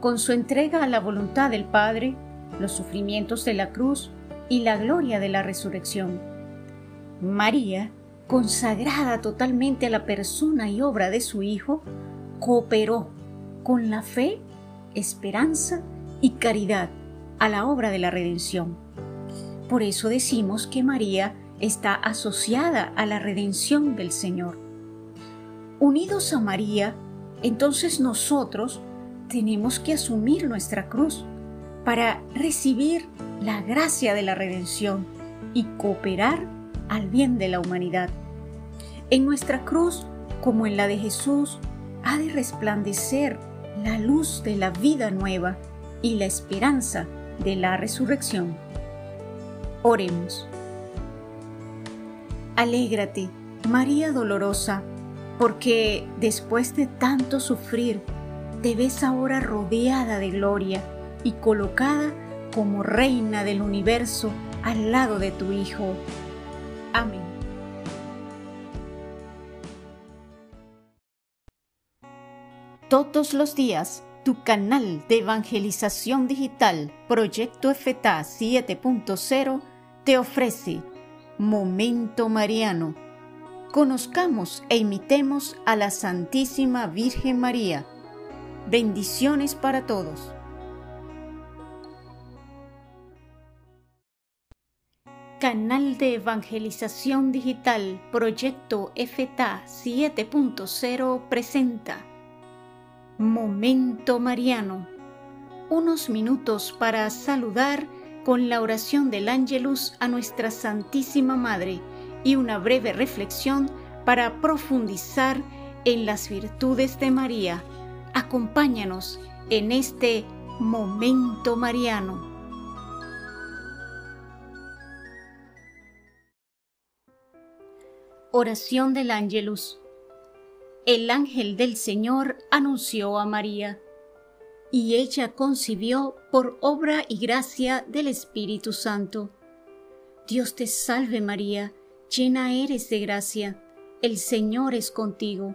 con su entrega a la voluntad del Padre, los sufrimientos de la cruz y la gloria de la resurrección. María, consagrada totalmente a la persona y obra de su Hijo, cooperó con la fe, esperanza y caridad a la obra de la redención. Por eso decimos que María está asociada a la redención del Señor. Unidos a María, entonces nosotros tenemos que asumir nuestra cruz para recibir la gracia de la redención y cooperar al bien de la humanidad. En nuestra cruz, como en la de Jesús, ha de resplandecer la luz de la vida nueva y la esperanza de la resurrección. Oremos. Alégrate, María dolorosa, porque después de tanto sufrir, te ves ahora rodeada de gloria y colocada como reina del universo al lado de tu Hijo. Amén. Todos los días, tu canal de evangelización digital Proyecto FTA 7.0 te ofrece Momento Mariano. Conozcamos e imitemos a la Santísima Virgen María Bendiciones para todos. Canal de Evangelización Digital Proyecto FTA 7.0 presenta Momento Mariano. Unos minutos para saludar con la oración del Ángelus a nuestra Santísima Madre y una breve reflexión para profundizar en las virtudes de María. Acompáñanos en este Momento Mariano. Oración del Ángelus. El ángel del Señor anunció a María, y ella concibió por obra y gracia del Espíritu Santo. Dios te salve María, llena eres de gracia, el Señor es contigo,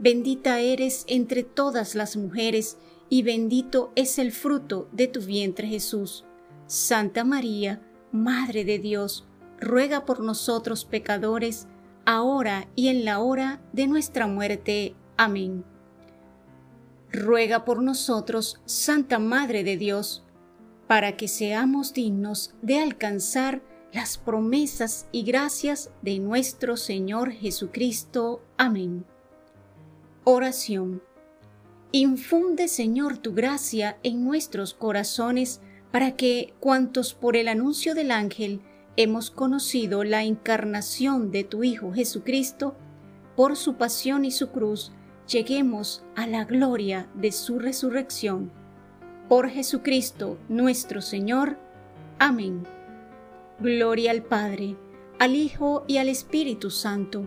bendita eres entre todas las mujeres, y bendito es el fruto de tu vientre Jesús. Santa María, Madre de Dios, ruega por nosotros pecadores, ahora y en la hora de nuestra muerte. Amén. Ruega por nosotros, Santa Madre de Dios, para que seamos dignos de alcanzar las promesas y gracias de nuestro Señor Jesucristo. Amén. Oración. Infunde, Señor, tu gracia en nuestros corazones, para que, cuantos por el anuncio del ángel hemos conocido la encarnación de tu Hijo Jesucristo, por su pasión y su cruz, lleguemos a la gloria de su resurrección. Por Jesucristo nuestro Señor. Amén. Gloria al Padre, al Hijo y al Espíritu Santo,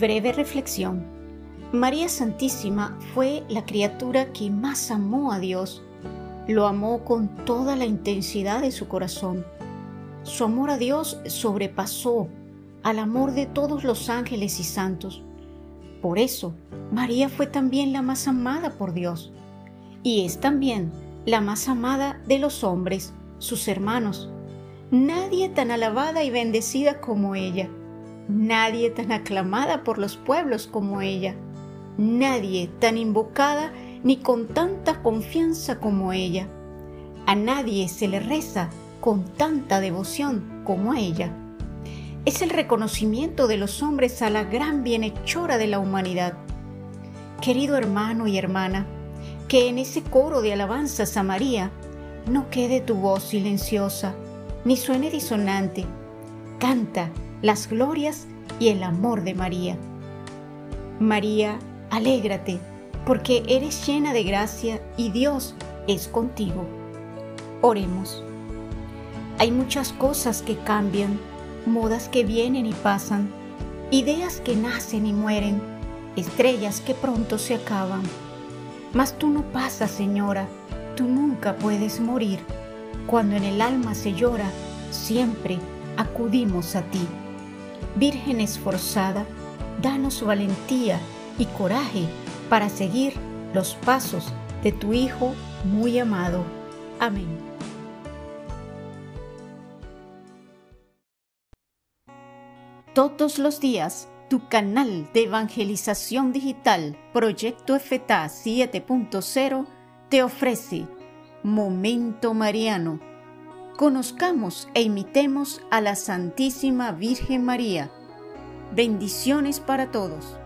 Breve reflexión. María Santísima fue la criatura que más amó a Dios lo amó con toda la intensidad de su corazón. Su amor a Dios sobrepasó al amor de todos los ángeles y santos. Por eso, María fue también la más amada por Dios. Y es también la más amada de los hombres, sus hermanos. Nadie tan alabada y bendecida como ella. Nadie tan aclamada por los pueblos como ella. Nadie tan invocada ni con tanta confianza como ella. A nadie se le reza con tanta devoción como a ella. Es el reconocimiento de los hombres a la gran bienhechora de la humanidad. Querido hermano y hermana, que en ese coro de alabanzas a María no quede tu voz silenciosa, ni suene disonante. Canta las glorias y el amor de María. María, alégrate porque eres llena de gracia y Dios es contigo. Oremos. Hay muchas cosas que cambian, modas que vienen y pasan, ideas que nacen y mueren, estrellas que pronto se acaban. Mas tú no pasas, Señora, tú nunca puedes morir. Cuando en el alma se llora, siempre acudimos a ti. Virgen esforzada, danos valentía y coraje para seguir los pasos de tu Hijo muy amado. Amén. Todos los días, tu canal de evangelización digital Proyecto FTA 7.0 te ofrece Momento Mariano. Conozcamos e imitemos a la Santísima Virgen María. Bendiciones para todos.